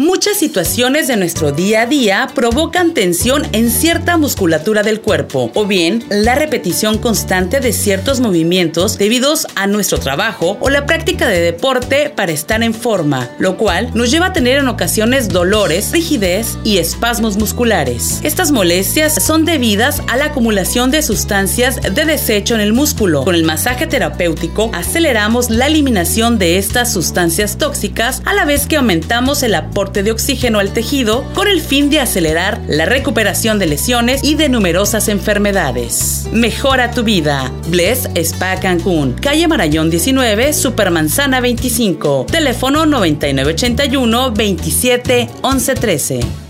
Muchas situaciones de nuestro día a día provocan tensión en cierta musculatura del cuerpo o bien la repetición constante de ciertos movimientos debidos a nuestro trabajo o la práctica de deporte para estar en forma, lo cual nos lleva a tener en ocasiones dolores, rigidez y espasmos musculares. Estas molestias son debidas a la acumulación de sustancias de desecho en el músculo. Con el masaje terapéutico aceleramos la eliminación de estas sustancias tóxicas a la vez que aumentamos el aporte de oxígeno al tejido con el fin de acelerar la recuperación de lesiones y de numerosas enfermedades. Mejora tu vida. Bless Spa Cancún, calle Marayón 19, Supermanzana 25, teléfono 9981 27 11 13.